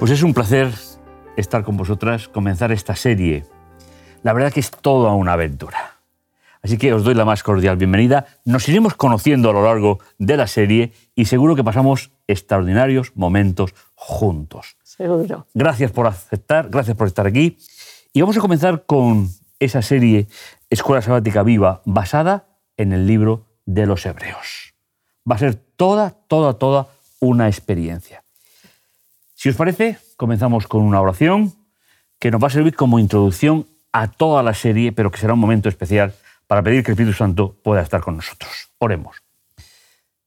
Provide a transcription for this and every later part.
Pues es un placer estar con vosotras, comenzar esta serie. La verdad que es toda una aventura. Así que os doy la más cordial bienvenida. Nos iremos conociendo a lo largo de la serie y seguro que pasamos extraordinarios momentos juntos. Seguro. Gracias por aceptar, gracias por estar aquí. Y vamos a comenzar con esa serie Escuela Sabática Viva, basada en el libro de los Hebreos. Va a ser toda, toda, toda una experiencia. Si os parece, comenzamos con una oración que nos va a servir como introducción a toda la serie, pero que será un momento especial para pedir que el Espíritu Santo pueda estar con nosotros. Oremos.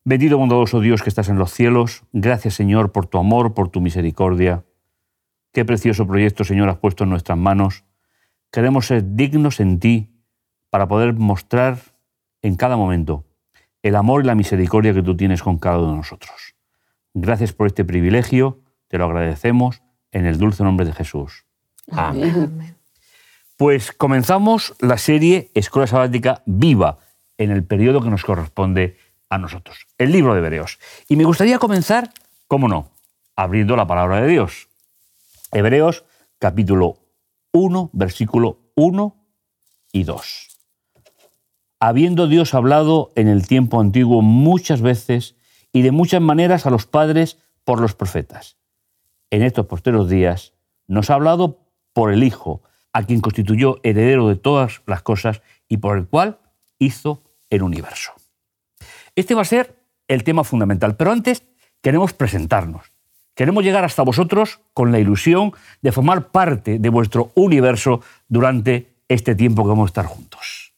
Bendito bondadoso Dios que estás en los cielos, gracias Señor por tu amor, por tu misericordia. Qué precioso proyecto, Señor, has puesto en nuestras manos. Queremos ser dignos en ti para poder mostrar en cada momento el amor y la misericordia que tú tienes con cada uno de nosotros. Gracias por este privilegio te lo agradecemos en el dulce nombre de Jesús. Amén. Pues comenzamos la serie Escuela Sabática Viva en el periodo que nos corresponde a nosotros, el libro de Hebreos. Y me gustaría comenzar, cómo no, abriendo la palabra de Dios. Hebreos capítulo 1, versículo 1 y 2. Habiendo Dios hablado en el tiempo antiguo muchas veces y de muchas maneras a los padres por los profetas en estos posteros días, nos ha hablado por el Hijo, a quien constituyó heredero de todas las cosas y por el cual hizo el universo. Este va a ser el tema fundamental, pero antes queremos presentarnos. Queremos llegar hasta vosotros con la ilusión de formar parte de vuestro universo durante este tiempo que vamos a estar juntos.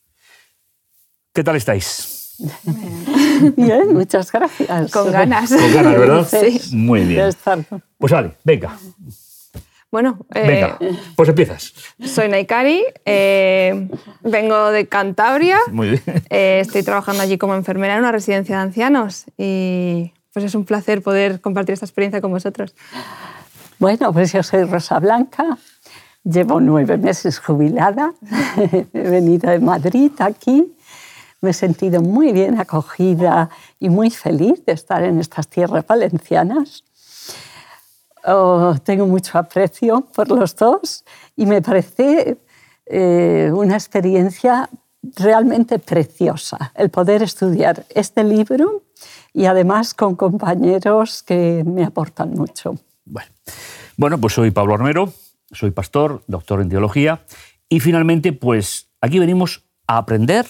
¿Qué tal estáis? Bien, muchas gracias. Con ganas. Con ganas, ¿verdad? Sí. Muy bien. Pues vale, venga. Bueno, eh, venga, pues empiezas. Soy Naikari, eh, vengo de Cantabria. Muy bien. Eh, estoy trabajando allí como enfermera en una residencia de ancianos y pues es un placer poder compartir esta experiencia con vosotros. Bueno, pues yo soy Rosa Blanca, llevo nueve meses jubilada, he venido de Madrid aquí me he sentido muy bien acogida y muy feliz de estar en estas tierras valencianas. Oh, tengo mucho aprecio por los dos y me parece eh, una experiencia realmente preciosa el poder estudiar este libro y además con compañeros que me aportan mucho. Bueno, bueno pues soy Pablo Armero, soy pastor, doctor en teología y finalmente pues aquí venimos a aprender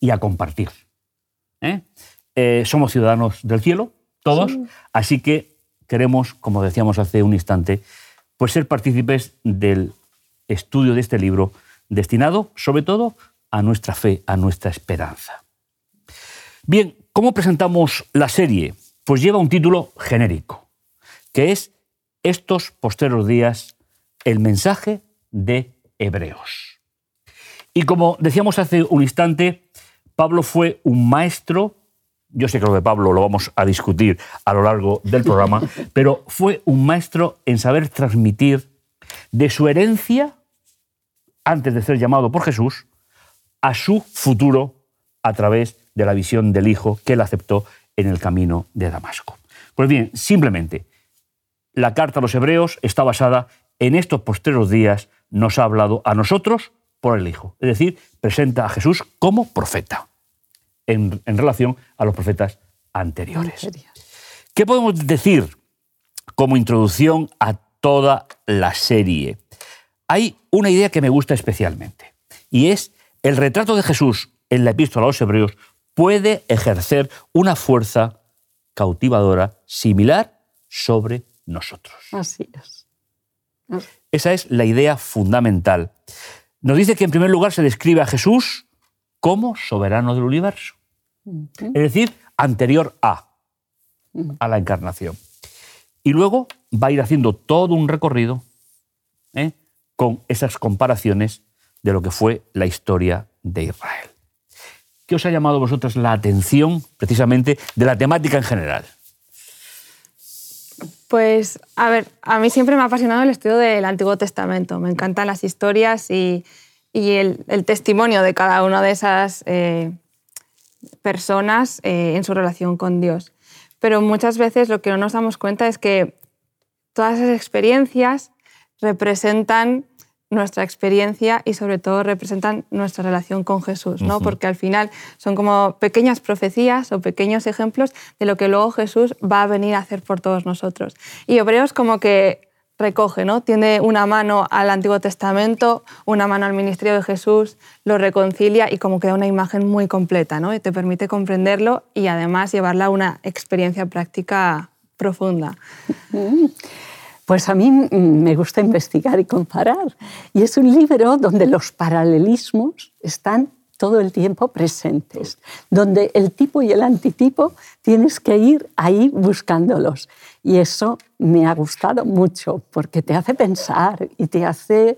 y a compartir. ¿eh? Eh, somos ciudadanos del cielo, todos, así que queremos, como decíamos hace un instante, pues ser partícipes del estudio de este libro destinado sobre todo a nuestra fe, a nuestra esperanza. Bien, ¿cómo presentamos la serie? Pues lleva un título genérico, que es Estos posteros días, el mensaje de Hebreos. Y como decíamos hace un instante, Pablo fue un maestro, yo sé que lo de Pablo lo vamos a discutir a lo largo del programa, pero fue un maestro en saber transmitir de su herencia, antes de ser llamado por Jesús, a su futuro a través de la visión del Hijo que él aceptó en el camino de Damasco. Pues bien, simplemente, la carta a los hebreos está basada en estos posteros días, nos ha hablado a nosotros por el Hijo. Es decir, presenta a Jesús como profeta en, relación a los profetas anteriores. ¿Qué podemos decir como introducción a toda la serie? Hay una idea que me gusta especialmente y es el retrato de Jesús en la epístola a los hebreos puede ejercer una fuerza cautivadora similar sobre nosotros. Así es. Esa es la idea fundamental. Nos dice que en primer lugar se describe a Jesús como soberano del universo es decir, anterior a, a la encarnación. Y luego va a ir haciendo todo un recorrido ¿eh? con esas comparaciones de lo que fue la historia de Israel. ¿Qué os ha llamado a vosotras la atención precisamente de la temática en general? Pues, a ver, a mí siempre me ha apasionado el estudio del Antiguo Testamento. Me encantan las historias y, el, testimonio de cada una de esas eh, personas eh, en su relación con Dios. Pero muchas veces lo que no nos damos cuenta es que todas esas experiencias representan nuestra experiencia y sobre todo representan nuestra relación con Jesús, ¿no? Porque al final son como pequeñas profecías o pequeños ejemplos de lo que luego Jesús va a venir a hacer por todos nosotros. Y Hebreos como que recoge, ¿no? Tiene una mano al Antiguo Testamento, una mano al ministerio de Jesús, lo reconcilia y como queda una imagen muy completa, ¿no? Y te permite comprenderlo y además llevarla a una experiencia práctica profunda. Pues a mí me gusta investigar y comparar. Y es un libro donde los paralelismos están todo el tiempo presentes, donde el tipo y el antitipo tienes que ir ahí buscándolos. Y eso me ha gustado mucho porque te hace pensar y te hace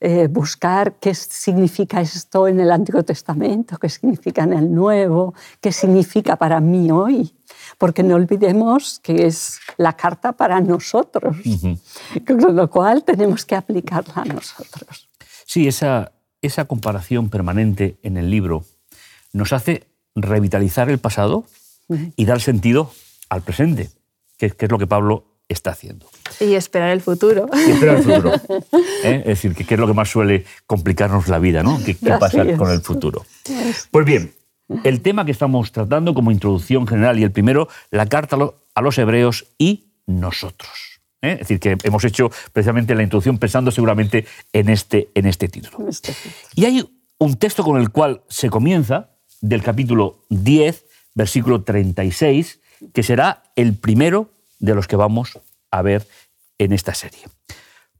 eh, buscar qué significa esto en el Antiguo Testamento, qué significa en el Nuevo, qué significa para mí hoy. Porque no olvidemos que es la carta para nosotros, con lo cual tenemos que aplicarla a nosotros. Sí, esa, esa comparación permanente en el libro nos hace revitalizar el pasado y dar sentido al presente, que, es lo que Pablo está haciendo. Y esperar el futuro. Y esperar el futuro. ¿eh? Es decir, que, es lo que más suele complicarnos la vida, ¿no? ¿Qué, pasa con el futuro? Pues bien, el tema que estamos tratando como introducción general y el primero, la carta a los hebreos y nosotros. ¿eh? Es decir, que hemos hecho precisamente la introducción pensando seguramente en este, en este título. Este y hay un texto con el cual se comienza, del capítulo 10, versículo 36, que será el primero de los que vamos a ver en esta serie.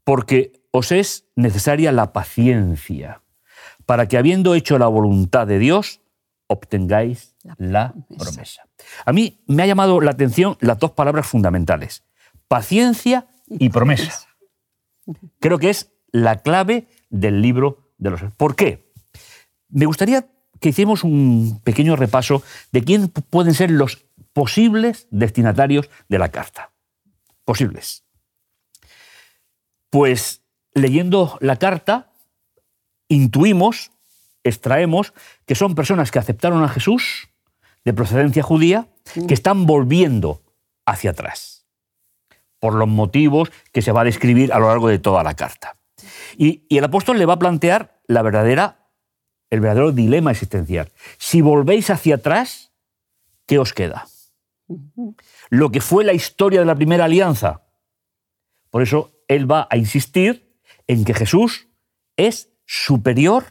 Porque os es necesaria la paciencia, para que habiendo hecho la voluntad de Dios, obtengáis la promesa. A mí me ha llamado la atención las dos palabras fundamentales, paciencia y promesa. Creo que es la clave del libro de los... ¿Por qué? Me gustaría que hiciéramos un pequeño repaso de quién pueden ser los posibles destinatarios de la carta. Posibles. Pues leyendo la carta, intuimos, extraemos que son personas que aceptaron a Jesús de procedencia judía, que están volviendo hacia atrás por los motivos que se va a describir a lo largo de toda la carta. Y, el apóstol le va a plantear la verdadera, el verdadero dilema existencial. Si volvéis hacia atrás, ¿qué os queda? Lo que fue la historia de la primera alianza. Por eso él va a insistir en que Jesús es superior,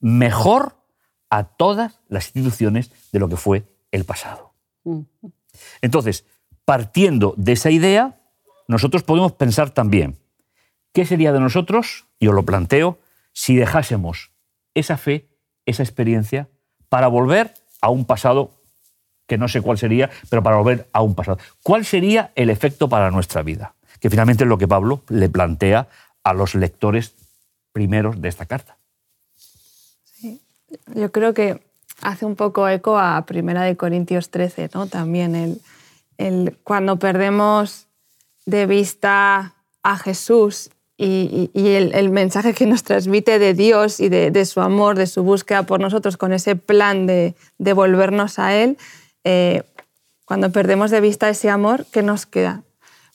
mejor a todas las instituciones de lo que fue el pasado. Entonces, partiendo de esa idea, nosotros podemos pensar también, ¿qué sería de nosotros, y os lo planteo, si dejásemos esa fe, esa experiencia, para volver a un pasado que no sé cuál sería, pero para volver a un pasado? ¿Cuál sería el efecto para nuestra vida? Que finalmente es lo que Pablo le plantea a los lectores primeros de esta carta. Sí. Yo creo que hace un poco eco a Primera de Corintios 13, ¿no? También el, el, cuando perdemos de vista a Jesús y, el, mensaje que nos transmite de Dios y de, su amor, de su búsqueda por nosotros, con ese plan de, volvernos a Él, eh, cuando perdemos de vista ese amor, ¿qué nos queda?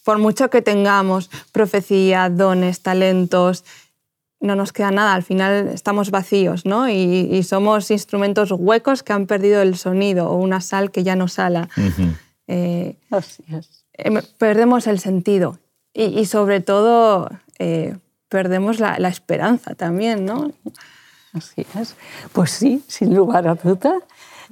Por mucho que tengamos profecía, dones, talentos, no nos queda nada, al final estamos vacíos, ¿no? Y, somos instrumentos huecos que han perdido el sonido o una sal que ya no sala. Eh, Em, perdemos el sentido y, sobre todo eh, perdemos la, esperanza también, ¿no? Así es. Pues sí, sin lugar a duda.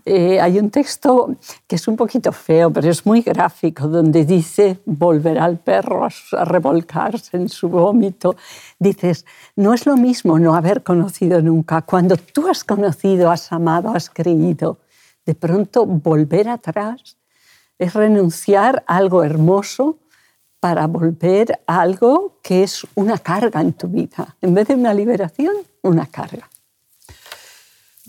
Eh, hay un texto que es un poquito feo, pero es muy gráfico, donde dice, volverá el perro a, revolcarse en su vómito. Dices, no es lo mismo no haber conocido nunca. Cuando tú has conocido, has amado, has creído, de pronto volver atrás es renunciar a algo hermoso para volver a algo que es una carga en tu vida. En vez de una liberación, una carga.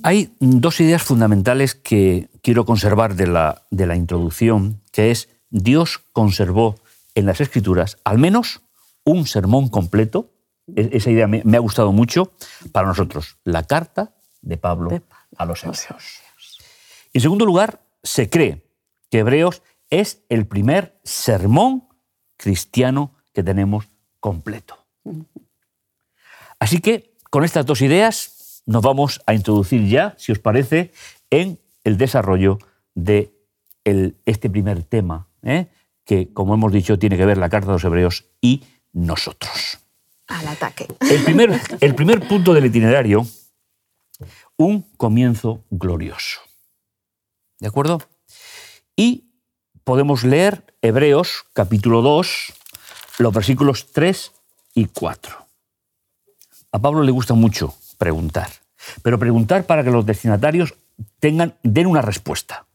Hay dos ideas fundamentales que quiero conservar de la, de la introducción, que es Dios conservó en las Escrituras al menos un sermón completo. E, esa idea me, ha gustado mucho para nosotros. La carta de Pablo, a los hebreos. En segundo lugar, se cree que Hebreos es el primer sermón cristiano que tenemos completo. Así que con estas dos ideas nos vamos a introducir ya, si os parece, en el desarrollo de este primer tema, ¿eh? que, como hemos dicho, tiene que ver la Carta de los Hebreos y nosotros. Al ataque. El primer, el primer punto del itinerario, un comienzo glorioso. ¿De acuerdo? Y podemos leer Hebreos capítulo 2, los versículos 3 y 4. A Pablo le gusta mucho preguntar, pero preguntar para que los destinatarios tengan, den una respuesta.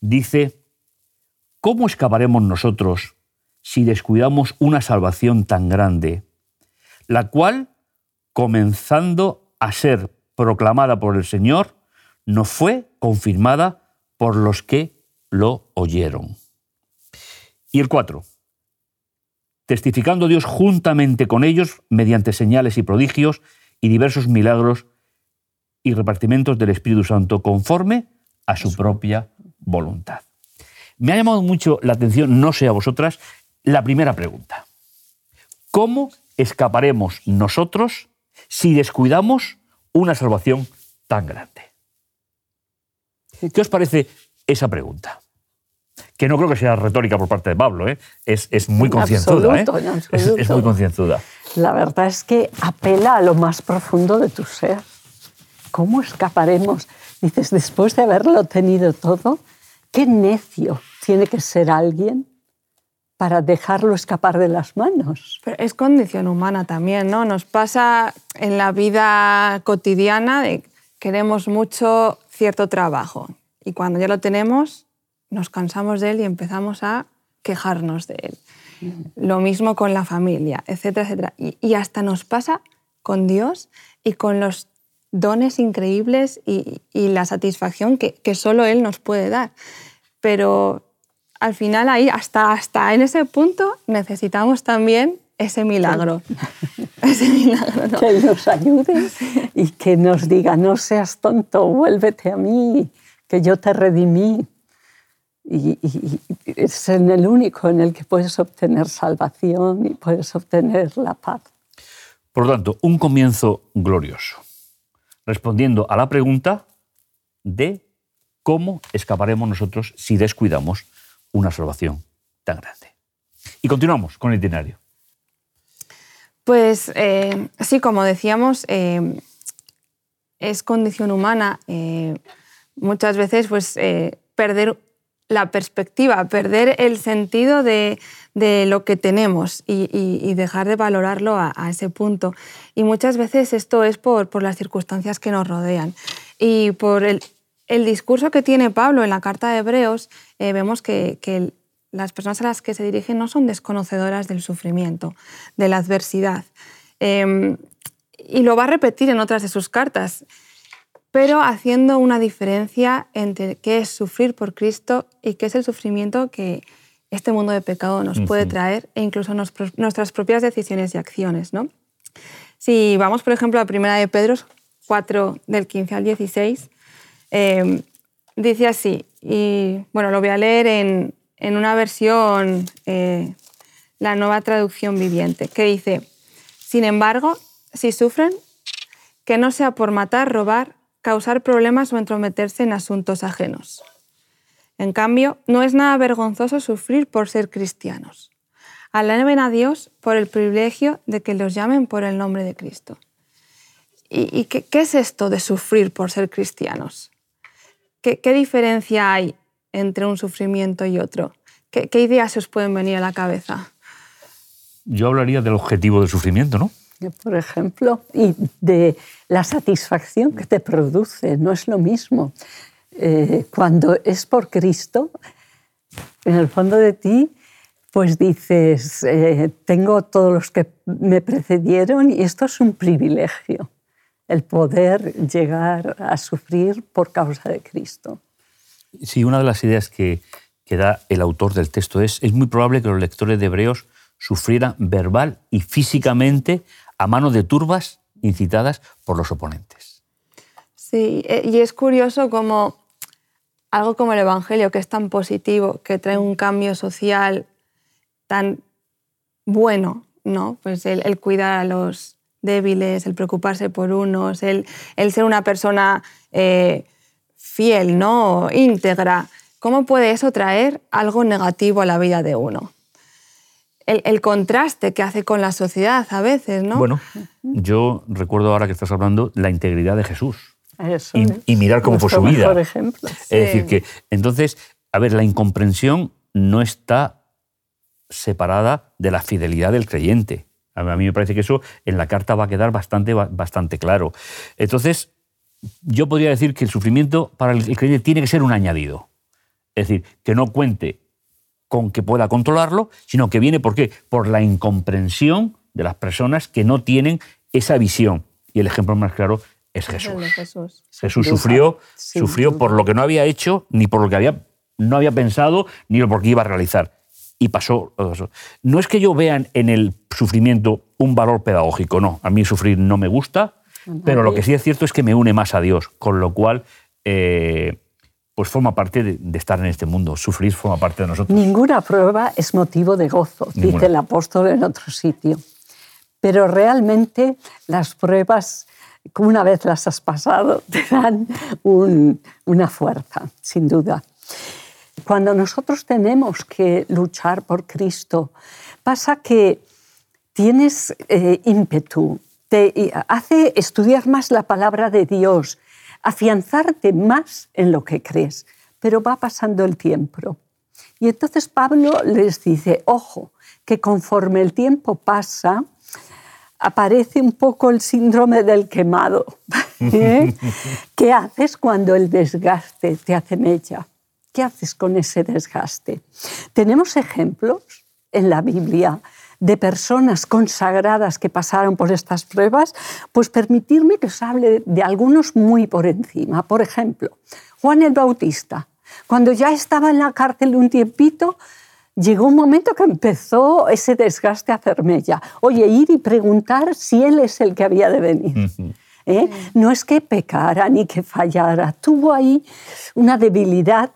Dice, ¿cómo escaparemos nosotros si descuidamos una salvación tan grande, la cual, comenzando a ser proclamada por el Señor, no fue confirmada por los que lo oyeron? Y el 4 testificando Dios juntamente con ellos mediante señales y prodigios y diversos milagros y repartimentos del Espíritu Santo conforme a su propia voluntad. Me ha llamado mucho la atención, no sé a vosotras, la primera pregunta. ¿Cómo escaparemos nosotros si descuidamos una salvación tan grande? ¿Qué os parece esa pregunta? Que no creo que sea retórica por parte de Pablo, ¿eh? es, muy concienzuda. ¿eh? Es, muy concienzuda. La verdad es que apela a lo más profundo de tu ser. ¿Cómo escaparemos? Dices, después de haberlo tenido todo, qué necio tiene que ser alguien para dejarlo escapar de las manos. Pero es condición humana también, ¿no? Nos pasa en la vida cotidiana de queremos mucho cierto trabajo y cuando ya lo tenemos nos cansamos de él y empezamos a quejarnos de él. Lo mismo con la familia, etcétera, etcétera. Y, hasta nos pasa con Dios y con los dones increíbles y, la satisfacción que, que, solo Él nos puede dar. Pero al final ahí, hasta, hasta en ese punto, necesitamos también ese milagro. ese milagro Que nos ayude y que nos diga, no seas tonto, vuélvete a mí, que yo te redimí y, es en el único en el que puedes obtener salvación y puedes obtener la paz. Por lo tanto, un comienzo glorioso, respondiendo a la pregunta de cómo escaparemos nosotros si descuidamos una salvación tan grande. Y continuamos con el itinerario. Pues eh, sí, como decíamos, eh, es condición humana eh, muchas veces pues, perder la perspectiva, perder el sentido de, lo que tenemos y, dejar de valorarlo a, ese punto. Y muchas veces esto es por, las circunstancias que nos rodean. Y por el, discurso que tiene Pablo en la carta de Hebreos, eh, vemos que, las personas a las que se dirigen no son desconocedoras del sufrimiento, de la adversidad. Em, y lo va a repetir en otras de sus cartas pero haciendo una diferencia entre qué es sufrir por Cristo y qué es el sufrimiento que este mundo de pecado nos puede traer e incluso nuestras propias decisiones y acciones. ¿no? Si vamos, por ejemplo, a primera de Pedro 4, del 15 al 16, em, dice así, y bueno, lo voy a leer en, una versión, eh, la nueva traducción viviente, que dice, sin embargo, si sufren, que no sea por matar, robar causar problemas o entrometerse en asuntos ajenos. En cambio, no es nada vergonzoso sufrir por ser cristianos. Alaben a Dios por el privilegio de que los llamen por el nombre de Cristo. ¿Y, qué, es esto de sufrir por ser cristianos? ¿Qué, diferencia hay entre un sufrimiento y otro? ¿Qué, ¿Qué ideas os pueden venir a la cabeza? Yo hablaría del objetivo del sufrimiento, ¿no? Por ejemplo, y de la satisfacción que te produce. No es lo mismo. Eh, cuando es por Cristo, en el fondo de ti, pues dices, eh, tengo todos los que me precedieron y esto es un privilegio, el poder llegar a sufrir por causa de Cristo. Sí, una de las ideas que, que da el autor del texto es, es muy probable que los lectores de Hebreos sufrieran verbal y físicamente a mano de turbas incitadas por los oponentes. Sí, eh, y es curioso como algo como el Evangelio, que es tan positivo, que trae un cambio social tan bueno, ¿no? Pues el, cuidar a los débiles, el preocuparse por unos, el, el ser una persona eh, fiel, ¿no? íntegra. ¿Cómo puede eso traer algo negativo a la vida de uno? El, el contraste que hace con la sociedad a veces, ¿no? Bueno, yo recuerdo ahora que estás hablando la integridad de Jesús. Eso Y, es y mirar cómo fue nuestro su vida. mejor ejemplo. Es decir, que entonces, a ver, la incomprensión no está separada de la fidelidad del creyente. A mí me parece que eso en la carta va a quedar bastante, bastante claro. Entonces, yo podría decir que el sufrimiento para el creyente tiene que ser un añadido. Es decir, que no cuente con que pueda controlarlo, sino que viene ¿por qué? Por la incomprensión de las personas que no tienen esa visión. Y el ejemplo más claro es Es Jesús. Jesús. Sufrió, sufrió por lo que no había hecho, ni por lo que había, no había pensado, ni por lo que iba a realizar. Y pasó todo eso. No es que yo vea en el sufrimiento un valor pedagógico, no. A mí sufrir no me gusta, pero lo que sí es cierto es que me une más a Dios, con lo cual eh, pues forma parte de, de estar en este mundo. Sufrir forma parte de nosotros. Ninguna prueba es motivo de gozo, Ninguna. dice el apóstol en otro sitio. Pero realmente las pruebas, una vez las has pasado, te dan un- una fuerza, sin duda. Cuando nosotros tenemos que luchar por Cristo, pasa que tienes eh, ímpetu, te hace estudiar más la palabra de Dios, afianzarte más en lo que crees, pero va pasando el tiempo. Y entonces Pablo les dice, ojo, que conforme el tiempo pasa, aparece un poco el síndrome del quemado. ¿eh? ¿Qué haces cuando el desgaste te hace mella? ¿Qué haces con ese desgaste? Tenemos ejemplos en la Biblia de personas consagradas que pasaron por estas pruebas, pues permitirme que os hable de algunos muy por encima. Por ejemplo, Juan el Bautista, cuando ya estaba en la cárcel un tiempito, llegó un momento que empezó ese desgaste a hacer mella. Oye, ir y preguntar si él es el que había de venir. ¿eh? No es que pecara ni que fallara, tuvo ahí una debilidad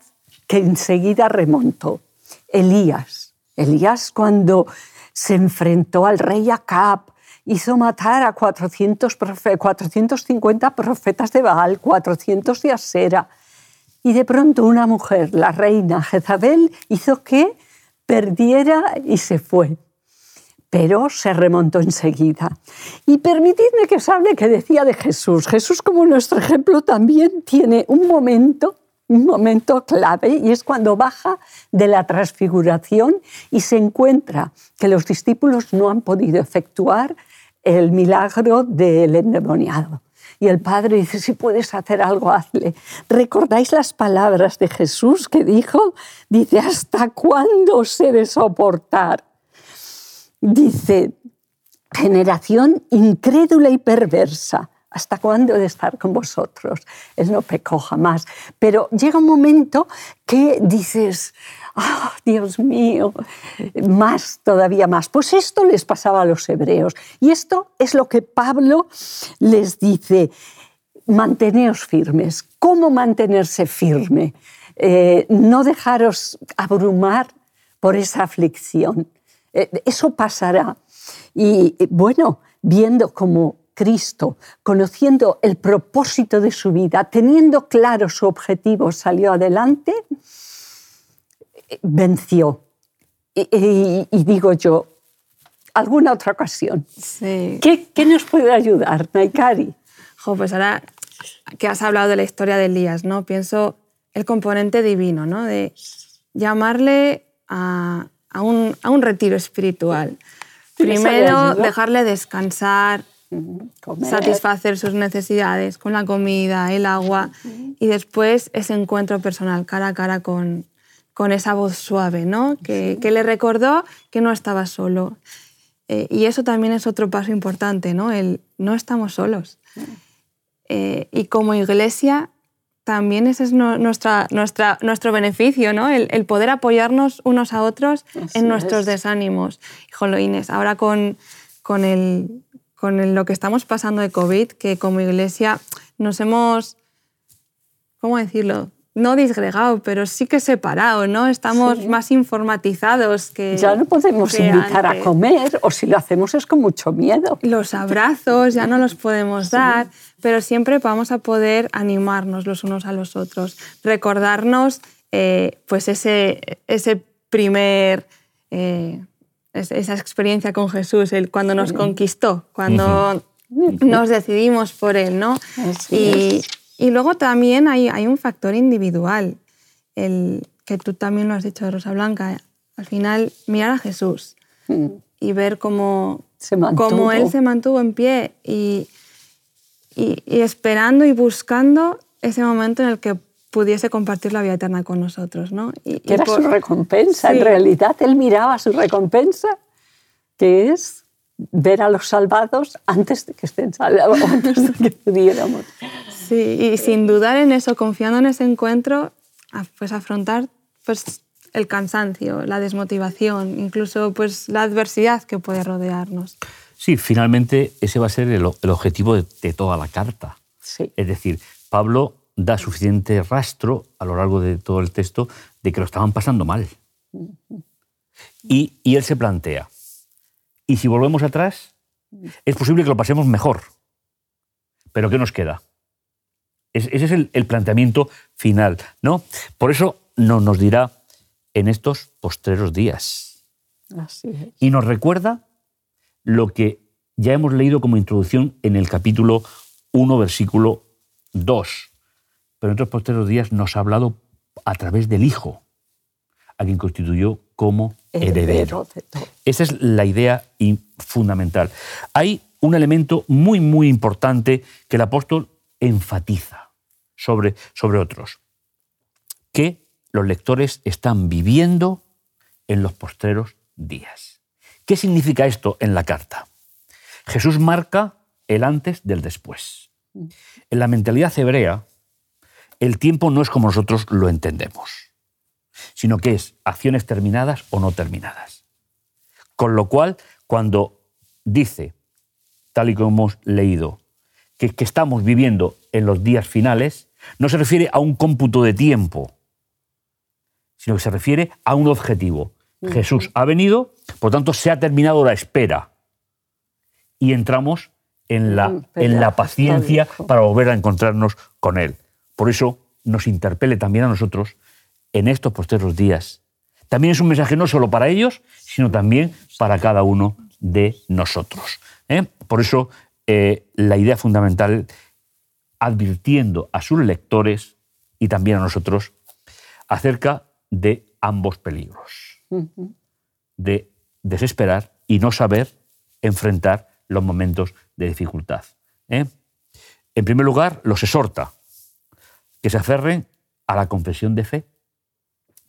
que enseguida remontó. Elías, Elías cuando se enfrentó al rey Acab, hizo matar a 400 profe- 450 profetas de Baal, 400 de Asera. Y de pronto una mujer, la reina Jezabel, hizo que perdiera y se fue. Pero se remontó enseguida. Y permitidme que os hable que decía de Jesús. Jesús como nuestro ejemplo también tiene un momento, un momento clave, y es cuando baja de la transfiguración y se encuentra que los discípulos no han podido efectuar el milagro del endemoniado. Y el padre dice, si puedes hacer algo, hazle. ¿Recordáis las palabras de Jesús que dijo? Dice, ¿hasta cuándo os he de soportar? Dice, generación incrédula y perversa. ¿Hasta cuándo he de estar con vosotros? Él no pecó jamás. Pero llega un momento que dices, "Ah, Dios mío, más, todavía más. Pues esto les pasaba a los hebreos. Y esto es lo que Pablo les dice, manteneos firmes. ¿Cómo mantenerse firme? Eh, no dejaros abrumar por esa aflicción. Eh, eso pasará. Y eh, bueno, viendo cómo Cristo, conociendo el propósito de su vida, teniendo claro su objetivo, salió adelante, eh, venció. Y, y- y digo yo, alguna otra ocasión. Sí. ¿Qué, qué nos puede ayudar, Naikari? Jo, pues ahora que has hablado de la historia de Elías, ¿no? Pienso el componente divino, ¿no? De llamarle a, a un, a un retiro espiritual. ¿Eso le Primero, dejarle descansar, Comer. satisfacer sus necesidades con la comida, el agua, y después ese encuentro personal, cara a cara con, con esa voz suave, ¿no? Que, que le recordó que no estaba solo. Eh, y eso también es otro paso importante, ¿no? El no estamos solos. Eh, y como iglesia, también ese es no- nuestra, nuestra, nuestro beneficio, ¿no? El, el poder apoyarnos unos a otros Así en nuestros es. desánimos. Híjolo, Inés, ahora con, con, el, con lo que estamos pasando de COVID, que como iglesia nos hemos, ¿cómo decirlo? no disgregado, pero sí que separado, ¿no? Estamos Sí. más informatizados que. Ya no podemos invitar a comer, o si lo hacemos es con mucho miedo. Los abrazos ya no los podemos dar, pero siempre vamos a poder animarnos los unos a los otros, recordarnos eh, pues ese, ese primer, eh, es- esa experiencia con Jesús, el, cuando nos conquistó, cuando nos decidimos por Él, ¿no? Y, y luego también hay, hay un factor individual, el que tú también lo has dicho, Rosa Blanca, al final mirar a Jesús y ver cómo, Se cómo él se mantuvo en pie y, y- y esperando y buscando ese momento en el que pudiese compartir la vida eterna con nosotros. ¿no? Y, y que era por- su recompensa. Sí. En realidad, él miraba su recompensa, que es ver a los salvados antes de que estén salvos, antes de que pudiéramos. Sí, y sin dudar en eso, confiando en ese encuentro, pues afrontar pues, el cansancio, la desmotivación, incluso pues, la adversidad que puede rodearnos. Sí, finalmente ese va a ser el, el objetivo de, de toda la carta. Sí. Es decir, Pablo da suficiente rastro a lo largo de todo el texto de que lo estaban pasando mal. Y, y él se plantea, ¿y si volvemos atrás? Es posible que lo pasemos mejor. ¿Pero qué nos queda? Es- ese es el, el planteamiento final, ¿no? Por eso no, nos dirá en estos postreros días. Así es. Y nos recuerda lo que ya hemos leído como introducción en el capítulo 1, versículo 2. Pero en otros posteriores días nos ha hablado a través del Hijo, a quien constituyó como heredero. Esa es la idea fundamental. Hay un elemento muy, muy importante que el apóstol enfatiza sobre, sobre otros, que los lectores están viviendo en los postreros días. ¿Qué significa esto en la carta? Jesús marca el antes del después. En la mentalidad hebrea, el tiempo no es como nosotros lo entendemos, sino que es acciones terminadas o no terminadas. Con lo cual, cuando dice, tal y como hemos leído, que, que estamos viviendo en los días finales, no se refiere a un cómputo de tiempo, sino que se refiere a un objetivo. Jesús ha venido, por tanto se ha terminado la espera y entramos en la, en la paciencia para volver a encontrarnos con Él. Por eso nos interpele también a nosotros en estos posteros días. También es un mensaje no solo para ellos, sino también para cada uno de nosotros. ¿eh? Por eso eh, la idea fundamental, advirtiendo a sus lectores y también a nosotros acerca de ambos peligros, de desesperar y no saber enfrentar los momentos de dificultad. ¿eh? En primer lugar, los exhorta que se aferren a la confesión de fe.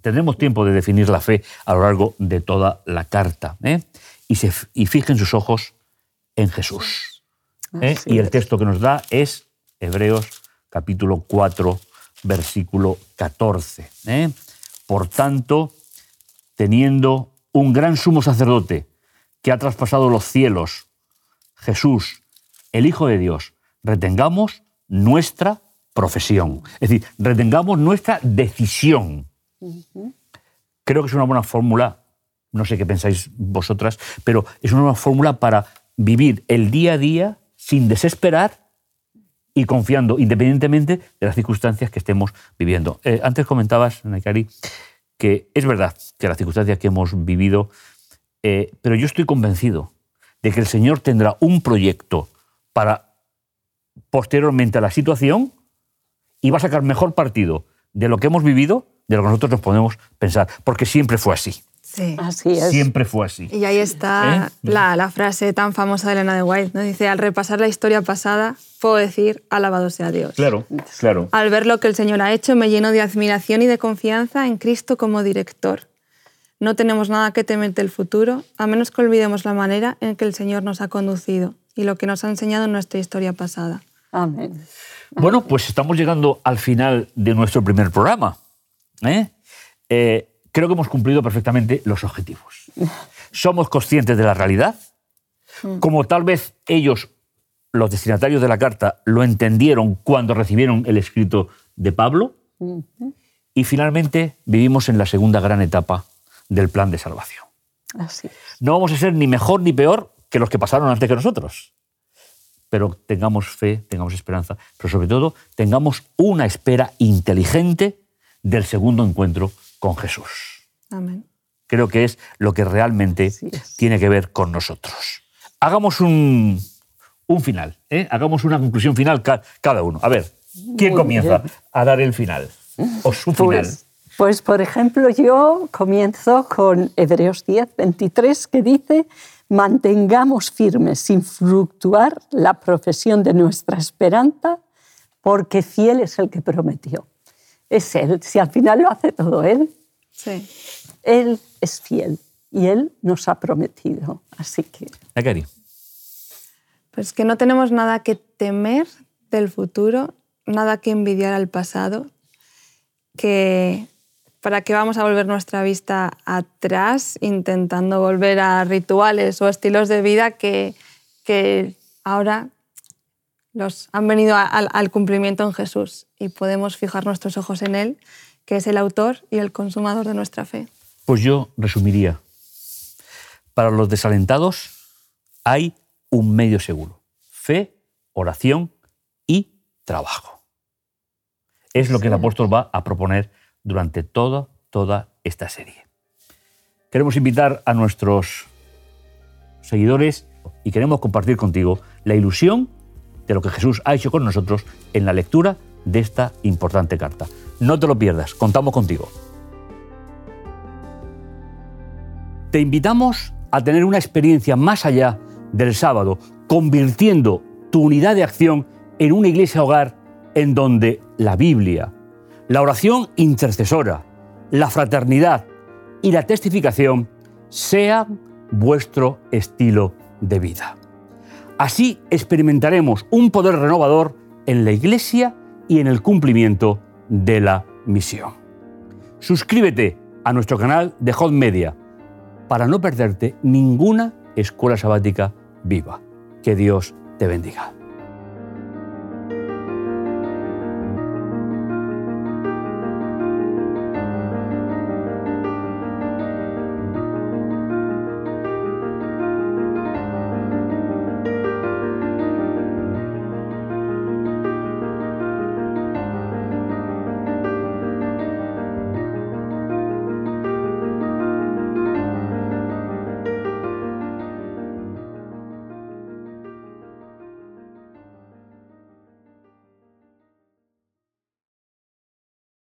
Tendremos tiempo de definir la fe a lo largo de toda la carta. ¿eh? Y, se, y fijen sus ojos en Jesús. ¿eh? Y el texto que nos da es Hebreos capítulo 4, versículo 14. ¿eh? Por tanto, teniendo un gran sumo sacerdote que ha traspasado los cielos, Jesús, el Hijo de Dios, retengamos nuestra profesión. Es decir, retengamos nuestra decisión. Creo que es una buena fórmula, no sé qué pensáis vosotras, pero es una buena fórmula para vivir el día a día sin desesperar y confiando independientemente de las circunstancias que estemos viviendo. Eh, antes comentabas, Nakari, que es verdad que las circunstancias que hemos vivido, eh, pero yo estoy convencido de que el Señor tendrá un proyecto para posteriormente a la situación y va a sacar mejor partido de lo que hemos vivido de lo que nosotros nos podemos pensar, porque siempre fue así. Sí. Así es. Siempre fue así. Y ahí está ¿Eh? la, la frase tan famosa de Elena de White, ¿no? Dice, al repasar la historia pasada, puedo decir, alabado sea Dios. Claro, claro. Al ver lo que el Señor ha hecho, me lleno de admiración y de confianza en Cristo como director. No tenemos nada que temer del futuro, a menos que olvidemos la manera en que el Señor nos ha conducido y lo que nos ha enseñado en nuestra historia pasada. Amén. Bueno, pues estamos llegando al final de nuestro primer programa. ¿eh? Eh, creo que hemos cumplido perfectamente los objetivos. Somos conscientes de la realidad, como tal vez ellos, los destinatarios de la carta, lo entendieron cuando recibieron el escrito de Pablo. Y finalmente vivimos en la segunda gran etapa del plan de salvación. Así es. No vamos a ser ni mejor ni peor que los que pasaron antes que nosotros. Pero tengamos fe, tengamos esperanza, pero sobre todo tengamos una espera inteligente del segundo encuentro con Jesús. Amén. Creo que es lo que realmente tiene que ver con nosotros. Hagamos un, un final, ¿eh? hagamos una conclusión final ca- cada uno. A ver, ¿quién Muy comienza bien. a dar el final? O su final. Pues, pues, por ejemplo, yo comienzo con Hebreos 10, 23, que dice, mantengamos firmes sin fluctuar la profesión de nuestra esperanza, porque fiel es el que prometió. Es Él, si al final lo hace todo Él, Sí. Él es fiel y Él nos ha prometido. Así que Nakari. Pues que no tenemos nada que temer del futuro, nada que envidiar al pasado, que para qué vamos a volver nuestra vista atrás intentando volver a rituales o estilos de vida que, que ahora los han venido a- al cumplimiento en Jesús y podemos fijar nuestros ojos en Él, que es el autor y el consumador de nuestra fe. Pues yo resumiría. Para los desalentados hay un medio seguro. Fe, oración y trabajo. Es lo que el apóstol va a proponer durante toda, toda esta serie. Queremos invitar a nuestros seguidores y queremos compartir contigo la ilusión de lo que Jesús ha hecho con nosotros en la lectura de esta importante carta. No te lo pierdas, contamos contigo. Te invitamos a tener una experiencia más allá del sábado, convirtiendo tu unidad de acción en una iglesia hogar en donde la Biblia, la oración intercesora, la fraternidad y la testificación sean vuestro estilo de vida. Así experimentaremos un poder renovador en la iglesia y en el cumplimiento de la misión. Suscríbete a nuestro canal de Hot Media para no perderte ninguna escuela sabática viva. Que Dios te bendiga.